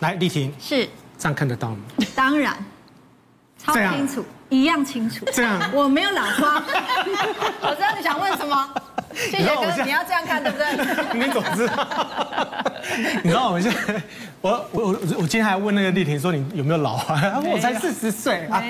来，丽婷是这样看得到吗？当然，超清楚，一样清楚。这样，我没有老花。我知道你想问什么。谢谢哥，你要这样看对不对？你总知道。你知道我们现在，我我我我今天还问那个丽婷说，你有没有老花？她说我才四十岁啊，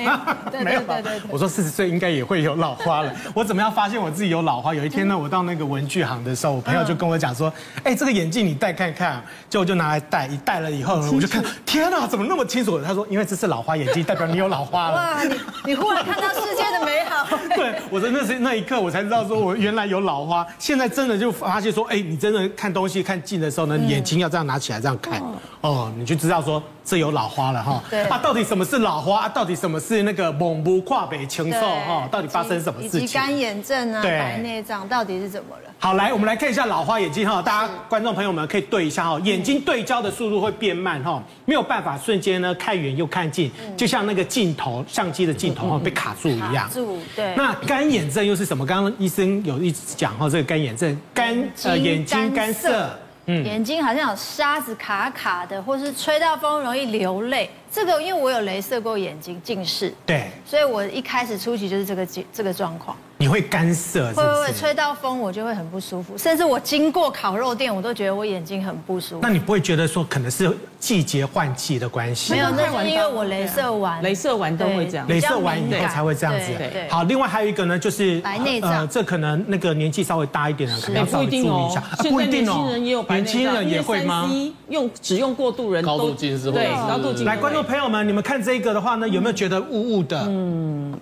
没有。我说四十岁应该也会有老花了。我怎么样发现我自己有老花？有一天呢，我到那个文具行的时候，我朋友就跟我讲说，哎，这个眼镜你戴看看，就我就拿来戴，一戴了以后呢，我就看，天哪，怎么那么清楚？他说，因为这是老花眼镜，代表你有老花了。哇，你你忽然看到世界的美好。对，我真的是那一刻我才知道说我原来有老花。现在真的就发现说，哎，你真的看东西看近的时候呢，眼睛要这样拿起来这样看，哦，你就知道说这有老花了哈。对啊，到底什么是老花？到底什么是那个蒙不跨北禽兽哈？到底发生什么事情？以及干眼症啊，白内障到底是怎么了？好，来我们来看一下老花眼镜哈，大家观众朋友们可以对一下哈，眼睛对焦的速度会变慢哈，没有办法瞬间呢看远又看近，就像那个镜头相机的镜头哈被卡住一样。卡住，对。那干眼症又是什么？刚刚医生有一直讲哈，这个干眼症干呃眼睛干涩。嗯，眼睛好像有沙子卡卡的，或是吹到风容易流泪。这个因为我有镭射过眼睛，近视，对，所以我一开始初期就是这个这个状况。你会干涩，会会会，吹到风我就会很不舒服，甚至我经过烤肉店，我都觉得我眼睛很不舒服。那你不会觉得说可能是季节换季的关系？没有，那是因为我雷射完，雷射完都会这样，雷射完以后才会这样子。好，另外还有一个呢，就是白内障，呃，这可能那个年纪稍微大一点的，可能要稍微注意一下。不一定哦，年轻人也有白内障，年轻人也会吗？用只用过度人高度近视，对，高度近视。来，观众朋友们，你们看这个的话呢，有没有觉得雾雾的？嗯。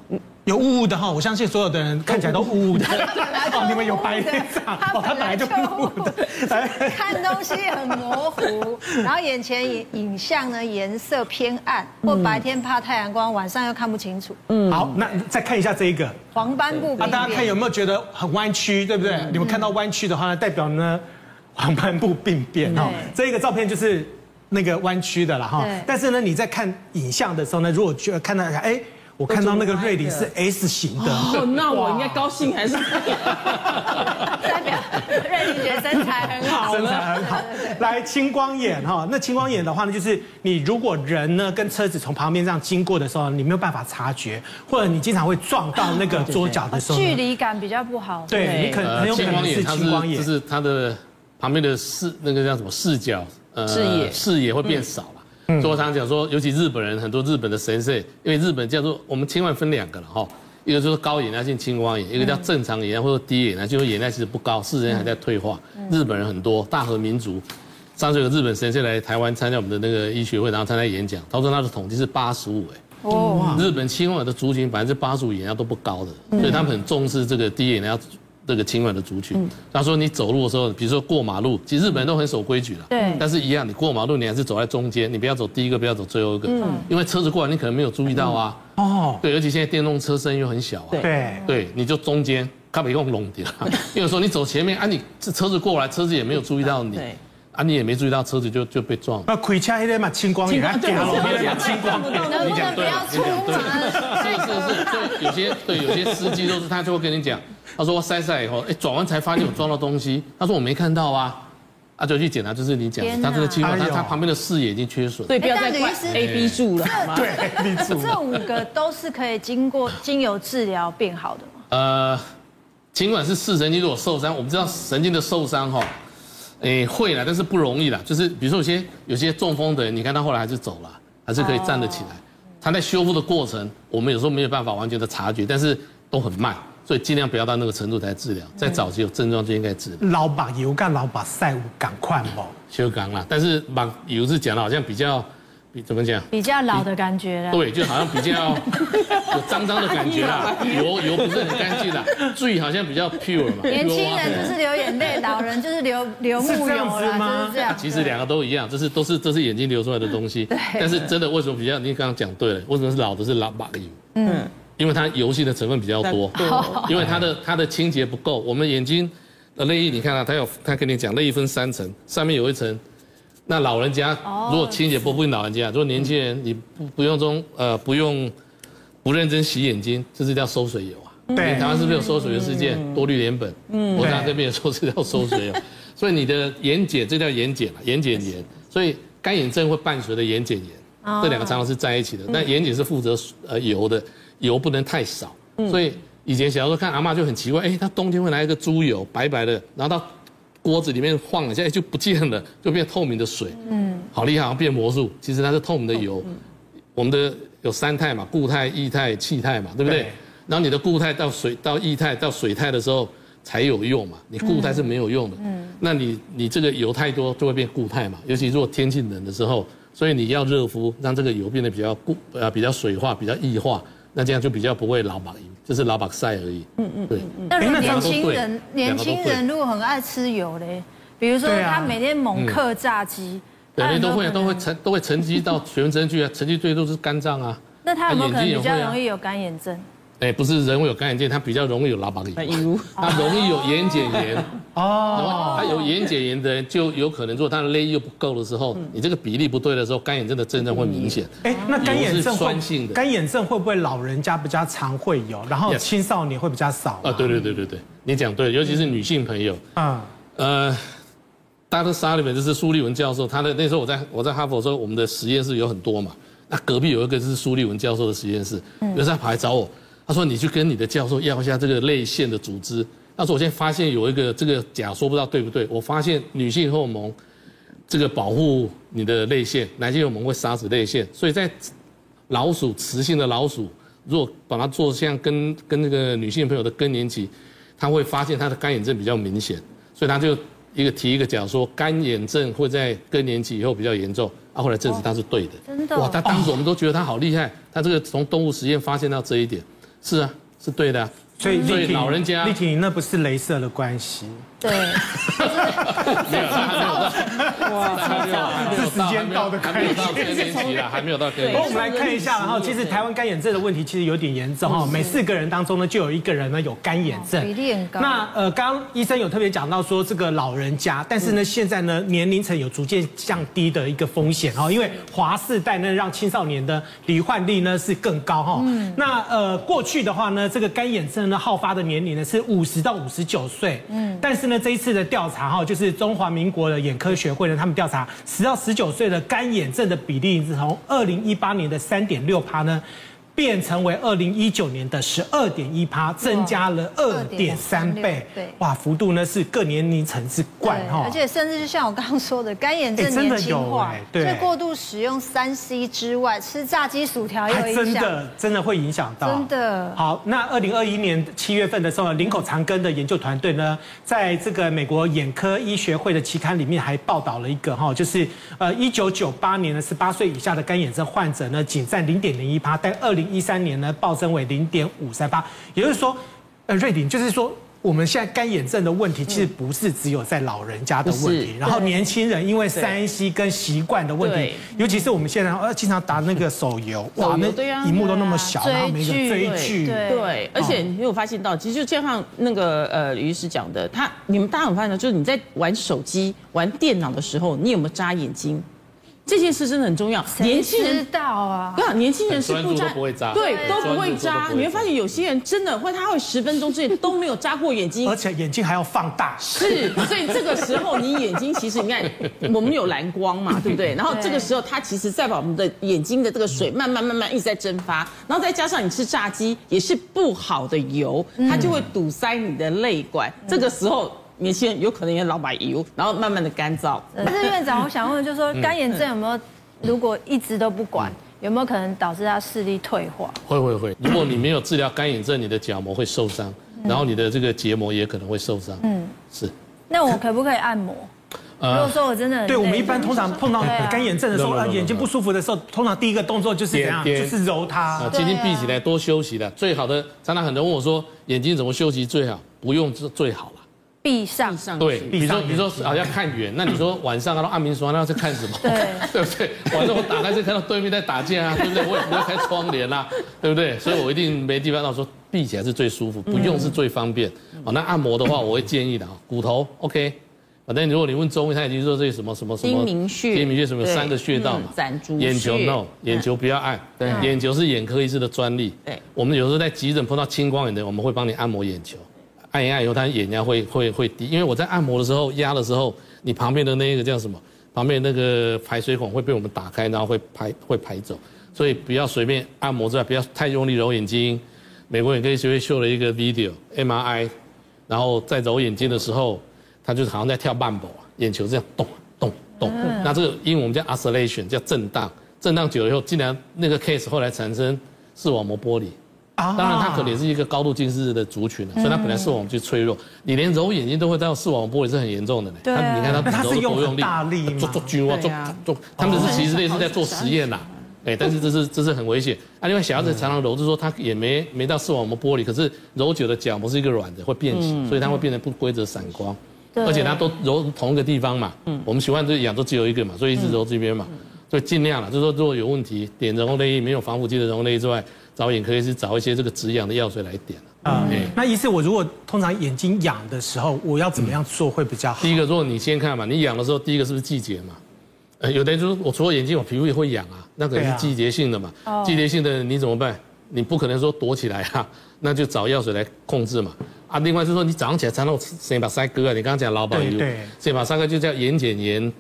有雾雾的哈，我相信所有的人看起来都雾雾的。哦，你们有白内障，哦，他本来就雾雾的。看东西很模糊，然后眼前影影像呢颜色偏暗，或白天怕太阳光，晚上又看不清楚。嗯，好，那再看一下这一个黄斑部。啊，大家看有没有觉得很弯曲，对不对？你们看到弯曲的话呢，代表呢黄斑部病变哈。这一个照片就是那个弯曲的了哈。但是呢，你在看影像的时候呢，如果觉得看到哎。我看到那个瑞麟是 S 型的，哦，那我应该高兴还是？代表瑞麟觉得身材很好，身材很好。来，青光眼哈，那青光眼的话呢，就是你如果人呢跟车子从旁边这样经过的时候，你没有办法察觉，或者你经常会撞到那个桌角的时候，距离感比较不好。对，你可能很有可能是青光眼，就是它的旁边的视那个叫什么视角，呃，视野视野会变少。所以我常常讲说，尤其日本人很多日本的神社，因为日本叫做我们千万分两个了哈，一个就是高眼压性青光眼，一个叫正常眼压或者低眼压，就是眼压其实不高，视神还在退化。日本人很多，大和民族，上次有个日本神社来台湾参加我们的那个医学会，然后参加演讲，他说他的统计是八十五哎。哦。日本青光眼的族群百分之八十五眼压都不高的，所以他们很重视这个低眼压。这个青光眼的族群，他说你走路的时候，比如说过马路，其实日本人都很守规矩了。对。但是，一样，你过马路，你还是走在中间，你不要走第一个，不要走最后一个。嗯。因为车子过来，你可能没有注意到啊。哦。对，而且现在电动车声音又很小啊。对。对，你就中间，它不用弄掉。因为说你走前面啊，你这车子过来，车子也没有注意到你。啊，你也没注意到车子就就被撞了。那开车那个嘛，青光眼。青光眼。青光眼。你讲对，你讲对。是是是，对，有些对有些司机都是，他就会跟你讲。他说我塞塞以后，哎，转弯才发现我撞到东西。他说我没看到啊，啊就去检查，就是你讲，他这个情况，他他旁边的视野已经缺损。对，不要再怪 A B 柱了。对，A B 柱。这五个都是可以经过精油治疗变好的吗？呃，尽管是视神经如果受伤，我们知道神经的受伤哈，哎会了，但是不容易了。就是比如说有些有些中风的人，你看他后来还是走了，还是可以站得起来。他在修复的过程，我们有时候没有办法完全的察觉，但是都很慢。所以尽量不要到那个程度才治疗，在早期有症状就应该治。老把油干老把晒无赶快不？修刚了，但是把油是讲的好像比较，比怎么讲？比较老的感觉了。对，就好像比较 有脏脏的感觉啦，油油不是很干净啦，嘴好像比较 pure 嘛。年轻人就是流眼泪，老人就是流流木油啦，就是这样。其实两个都一样，这是都是这是眼睛流出来的东西。对。但是真的为什么比较？你刚刚讲对了，为什么是老的是老把油？嗯。因为它油性的成分比较多，因为它的它的清洁不够。我们眼睛的泪液，你看啊，它有它跟你讲，泪液分三层，上面有一层。那老人家如果清洁不不老人家，如果年轻人你不不用中呃不用不认真洗眼睛，这是叫收水油啊。对，台湾是不是有收水油事件？多氯联苯，嗯，我讲这边也说是叫收水油。所以你的眼睑，这叫眼睑嘛，眼睑炎。所以干眼症会伴随着眼睑炎，这两个常常是在一起的。那眼睑是负责呃油的，油不能太少。所以以前小时候看阿嬷就很奇怪，哎，她冬天会拿一个猪油白白的，然后到锅子里面晃一下，哎就不见了，就变透明的水。嗯，好厉害，好像变魔术。其实它是透明的油。我们的有三态嘛，固态、液态、气态嘛，对不对？然后你的固态到水到液态到水态的时候才有用嘛，你固态是没有用的。嗯，那你你这个油太多就会变固态嘛，尤其如果天气冷的时候，所以你要热敷，让这个油变得比较固呃比较水化、比较液化，那这样就比较不会老把就是老马赛而已。嗯嗯，对。那如果年轻人年轻人如果很爱吃油嘞，比如说他每天猛克炸鸡，每天都会都会沉都会沉积到全身去啊，沉积最多是肝脏啊。那他有没有可能比较容易有干眼症？哎，不是人会有干眼症，他比较容易有老把眼，他容易有眼睑炎哦。他有眼睑炎的人就有可能，如果他的泪液又不够的时候，你这个比例不对的时候，干眼症的症状会明显。哎，那干眼症酸性的干眼症会不会老人家比较常会有，然后青少年会比较少？啊，对对对对对，你讲对，尤其是女性朋友啊，呃，Dr. Sullivan 就是苏利文教授，他的那时候我在我在哈佛说我们的实验室有很多嘛，那隔壁有一个是苏利文教授的实验室，有时候他跑来找我。他说：“你去跟你的教授要一下这个泪腺的组织。”他说：“我现在发现有一个这个假说，不知道对不对？我发现女性荷尔蒙这个保护你的泪腺，男性荷尔蒙会杀死泪腺。所以在老鼠雌性的老鼠，如果把它做像跟跟那个女性朋友的更年期，他会发现他的干眼症比较明显。所以他就一个提一个假说，干眼症会在更年期以后比较严重。啊，后来证实他是对的。真的哇！他当时我们都觉得他好厉害，他这个从动物实验发现到这一点。”是啊，是对的，所以所以老人家，丽婷，那不是镭射的关系。对，没有，还没有到，哇，是时间到的开始，更年期了，还没有到更年期。我们来看一下，然后其实台湾干眼症的问题其实有点严重哈，每四个人当中呢就有一个人呢有干眼症，比例很高。那呃，刚刚医生有特别讲到说这个老人家，但是呢现在呢年龄层有逐渐降低的一个风险哈，因为华世代呢让青少年的罹患率呢是更高哈。嗯。那呃过去的话呢，这个干眼症呢好发的年龄呢是五十到五十九岁，嗯，但是那。这一次的调查哈，就是中华民国的眼科学会呢，他们调查十到十九岁的干眼症的比例是从二零一八年的三点六趴呢。变成为二零一九年的十二点一趴，增加了二点三倍。对，哇，幅度呢是各年龄层之冠哈。而且甚至就像我刚刚说的，干眼症年轻化，对，所以过度使用三 C 之外，吃炸鸡薯条也真的真的会影响到。真的。好，那二零二一年七月份的时候，林口长庚的研究团队呢，在这个美国眼科医学会的期刊里面还报道了一个哈，就是呃一九九八年的十八岁以下的干眼症患者呢，仅占零点零一趴，但二零一三年呢，暴增为零点五三八，也就是说，呃，瑞鼎就是说，我们现在干眼症的问题其实不是只有在老人家的问题，然后年轻人因为三 C 跟习惯的问题，尤其是我们现在呃经常打那个手游，哇，那荧幕都那么小，然后没个追剧，对，而且你有发现到，其实就就像那个呃吕医师讲的，他你们大家有发现到，就是你在玩手机、玩电脑的时候，你有没有眨眼睛？这件事真的很重要。年轻人知道啊，对啊，年轻人是不扎，不会扎，对，都不会扎。你会发现有些人真的会，他会十分钟之内都没有扎过眼睛，而且眼睛还要放大。是，所以这个时候你眼睛其实你看，我们有蓝光嘛，对不对？然后这个时候它其实在把我们的眼睛的这个水慢慢慢慢一直在蒸发，然后再加上你吃炸鸡也是不好的油，它就会堵塞你的泪管。这个时候。年轻人有可能也老把油，然后慢慢的干燥。但是院长，我想问，就是说干眼症有没有，如果一直都不管，有没有可能导致他视力退化？会会会，如果你没有治疗干眼症，你的角膜会受伤，然后你的这个结膜也可能会受伤。嗯，是。那我可不可以按摩？如果说我真的，对，我们一般通常碰到干眼症的时候，眼睛不舒服的时候，通常第一个动作就是怎样？就是揉它。啊眼睛闭起来，多休息的。最好的，常常很多人问我说，眼睛怎么休息最好？不用是最好了。闭上，上对，比如说，比如说啊，要看远，那你说 晚上啊，按明说那要在看什么？对，对不对？晚上我打开就看到对面在打架啊，对不对？我也不会开窗帘啊，对不对？所以我一定没地方。让我说闭起来是最舒服，不用是最方便。哦，那按摩的话，我会建议的啊，骨头 OK。反正如果你问中医，他已经说这什么什么什么睛明穴，睛明穴什么三个穴道嘛，眼球 no，眼球不要按，对，眼球是眼科医师的专利。对，我们有时候在急诊碰到青光眼的，我们会帮你按摩眼球。按一按以后，他眼压会会会低，因为我在按摩的时候压的时候，你旁边的那个叫什么？旁边那个排水孔会被我们打开，然后会排会排走。所以不要随便按摩之外，不要太用力揉眼睛。美国眼科医学会秀了一个 video MRI，然后在揉眼睛的时候，他就好像在跳慢步，眼球这样动动动。那这个英文我们叫 oscillation，叫震荡。震荡久了以后，竟然那个 case 后来产生视网膜剥离。当然，它可能也是一个高度近视的族群，所以它本来视网膜就脆弱。你连揉眼睛都会到视网膜剥离，是很严重的呢。对，你看他他是用力大力做做军做做，他们是其实类似在做实验呐。哎，但是这是这是很危险。啊，另外小孩子常常揉，就是说他也没没到视网膜剥离，可是揉久了角膜是一个软的，会变形，所以它会变成不规则散光。而且它都揉同一个地方嘛。嗯。我们喜欢就痒都只有一个嘛，所以一直揉这边嘛。所以尽量了，就是说如果有问题，点人工泪液没有防腐剂的人工泪液之外。找眼科医师找一些这个止痒的药水来点啊。嗯，那医师，我如果通常眼睛痒的时候，我要怎么样做会比较好？第一个，如果你先看嘛，你痒的时候，第一个是不是季节嘛？呃，有的人就是我除了眼睛，我皮肤也会痒啊，那可能是季节性的嘛。季节性的你怎么办？你不可能说躲起来啊，那就找药水来控制嘛。啊，另外就是说你早上起来常常先把腮割啊，你刚刚讲老保油，先把腮割就叫眼睑炎。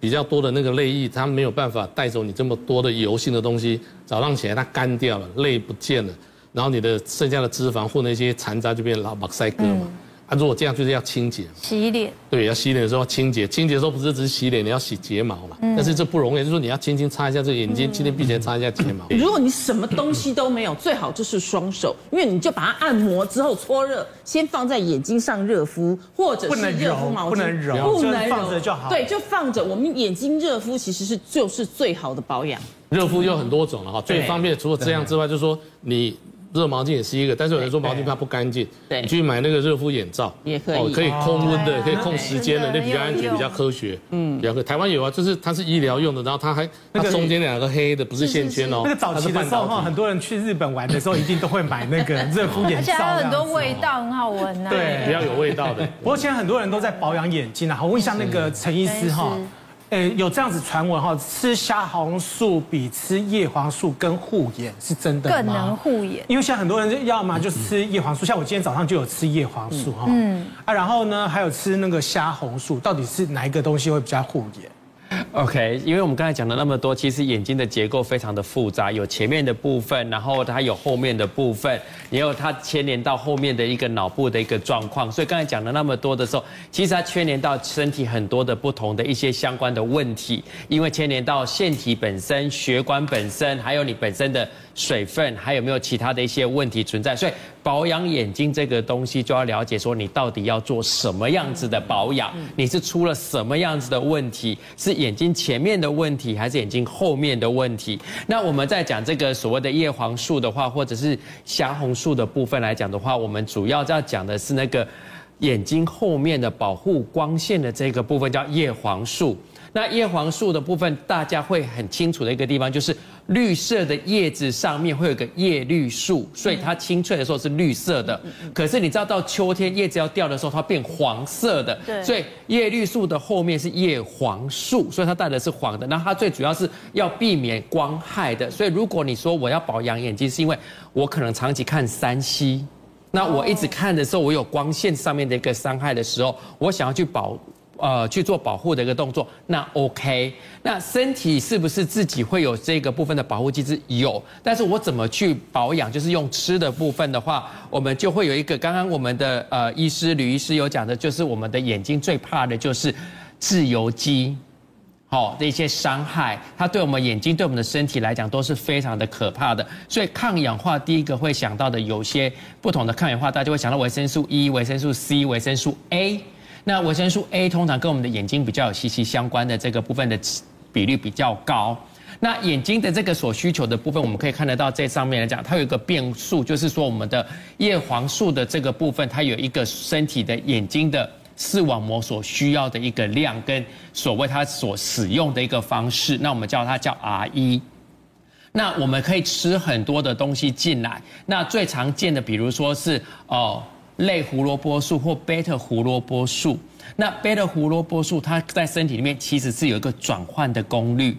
比较多的那个泪液，它没有办法带走你这么多的油性的东西。早上起来它干掉了，泪不见了，然后你的剩下的脂肪或那些残渣就变老马赛克嘛。啊，如果这样就是要清洁，洗脸，对，要洗脸的时候清洁，清洁的时候不是只是洗脸，你要洗睫毛嘛。但是这不容易，就是说你要轻轻擦一下这个眼睛，今天闭起来擦一下睫毛。如果你什么东西都没有，最好就是双手，因为你就把它按摩之后搓热，先放在眼睛上热敷，或者是热敷毛巾，不能揉，不能揉，放着就好。对，就放着。我们眼睛热敷其实是就是最好的保养。热敷有很多种了哈，最方便除了这样之外，就是说你。热毛巾也是一个，但是有人说毛巾怕不干净，对，你去买那个热敷眼罩，也可以，可以控温的，可以控时间的，那比较安全，比较科学。嗯，比较科。台湾有啊，就是它是医疗用的，然后它还它中间两个黑的不是线圈哦。那个早期的时候哈，很多人去日本玩的时候一定都会买那个热敷眼罩，而且还有很多味道很好闻啊。对，比较有味道的。不过现在很多人都在保养眼睛啊，我问一下那个陈医师哈。诶，有这样子传闻哈，吃虾红素比吃叶黄素更护眼，是真的吗？更能护眼，因为现在很多人要么就吃叶黄素，像我今天早上就有吃叶黄素哈，嗯。啊，然后呢还有吃那个虾红素，到底是哪一个东西会比较护眼？OK，因为我们刚才讲了那么多，其实眼睛的结构非常的复杂，有前面的部分，然后它有后面的部分，也有它牵连到后面的一个脑部的一个状况。所以刚才讲了那么多的时候，其实它牵连到身体很多的不同的一些相关的问题，因为牵连到腺体本身、血管本身，还有你本身的水分，还有没有其他的一些问题存在。所以保养眼睛这个东西，就要了解说你到底要做什么样子的保养，你是出了什么样子的问题，是眼睛前面的问题，还是眼睛后面的问题？那我们在讲这个所谓的叶黄素的话，或者是虾红素的部分来讲的话，我们主要要讲的是那个眼睛后面的保护光线的这个部分，叫叶黄素。那叶黄素的部分，大家会很清楚的一个地方，就是绿色的叶子上面会有个叶绿素，所以它青翠的时候是绿色的。可是你知道到秋天叶子要掉的时候，它变黄色的。对。所以叶绿素的后面是叶黄素，所以它带的是黄的。那它最主要是要避免光害的。所以如果你说我要保养眼睛，是因为我可能长期看三 C 那我一直看的时候，我有光线上面的一个伤害的时候，我想要去保。呃，去做保护的一个动作，那 OK。那身体是不是自己会有这个部分的保护机制？有，但是我怎么去保养？就是用吃的部分的话，我们就会有一个。刚刚我们的呃医师吕医师有讲的，就是我们的眼睛最怕的就是自由基，好的一些伤害，它对我们眼睛、对我们的身体来讲都是非常的可怕的。所以抗氧化第一个会想到的有些不同的抗氧化，大家会想到维生素 E、维生素 C、维生素 A。那维生素 A 通常跟我们的眼睛比较有息息相关的这个部分的比率比较高。那眼睛的这个所需求的部分，我们可以看得到，这上面来讲，它有一个变数，就是说我们的叶黄素的这个部分，它有一个身体的眼睛的视网膜所需要的一个量，跟所谓它所使用的一个方式，那我们叫它叫 R 一。那我们可以吃很多的东西进来，那最常见的，比如说是哦。类胡萝卜素或贝塔胡萝卜素，那贝塔胡萝卜素它在身体里面其实是有一个转换的功率，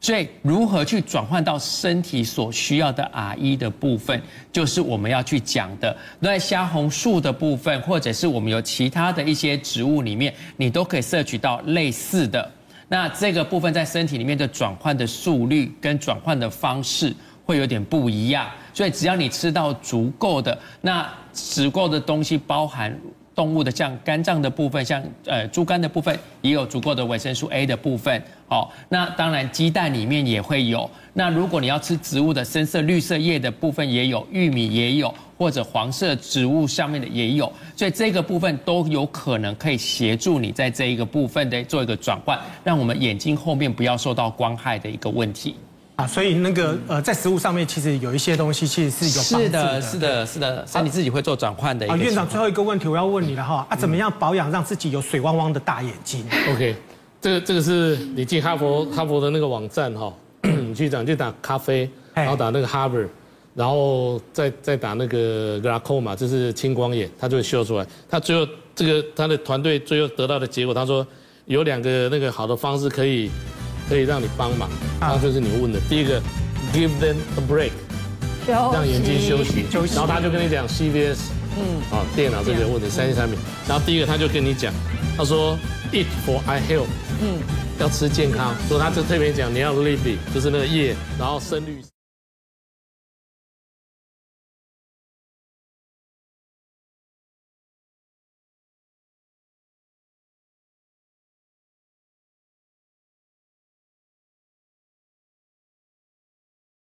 所以如何去转换到身体所需要的 R 一的部分，就是我们要去讲的。那虾红素的部分，或者是我们有其他的一些植物里面，你都可以摄取到类似的。那这个部分在身体里面的转换的速率跟转换的方式会有点不一样，所以只要你吃到足够的，那足够的东西包含。动物的像肝脏的部分，像呃猪肝的部分，也有足够的维生素 A 的部分。哦，那当然鸡蛋里面也会有。那如果你要吃植物的深色绿色叶的部分也有，玉米也有，或者黄色植物上面的也有。所以这个部分都有可能可以协助你在这一个部分的做一个转换，让我们眼睛后面不要受到光害的一个问题。啊，所以那个呃，在食物上面其实有一些东西其实是有帮助的。是的，是的，是的，所以你自己会做转换的。啊，院长最后一个问题我要问你了哈，啊，怎么样保养让自己有水汪汪的大眼睛？OK，这个这个是你进哈佛哈佛的那个网站哈，你去讲就打咖啡，然后打那个 Harvard，然后再再打那个 glaucoma，就是青光眼，它就会秀出来。他最后这个他的团队最后得到的结果，他说有两个那个好的方式可以。可以让你帮忙，那就是你问的。第一个，give them a break，让眼睛休息，休息，然后他就跟你讲 CVS，嗯，啊，电脑这边问的三 C 产品，然后第一个他就跟你讲，他说 eat for eye health，嗯，要吃健康，所以他就特别讲你要 lipid，就是那个叶，然后深绿。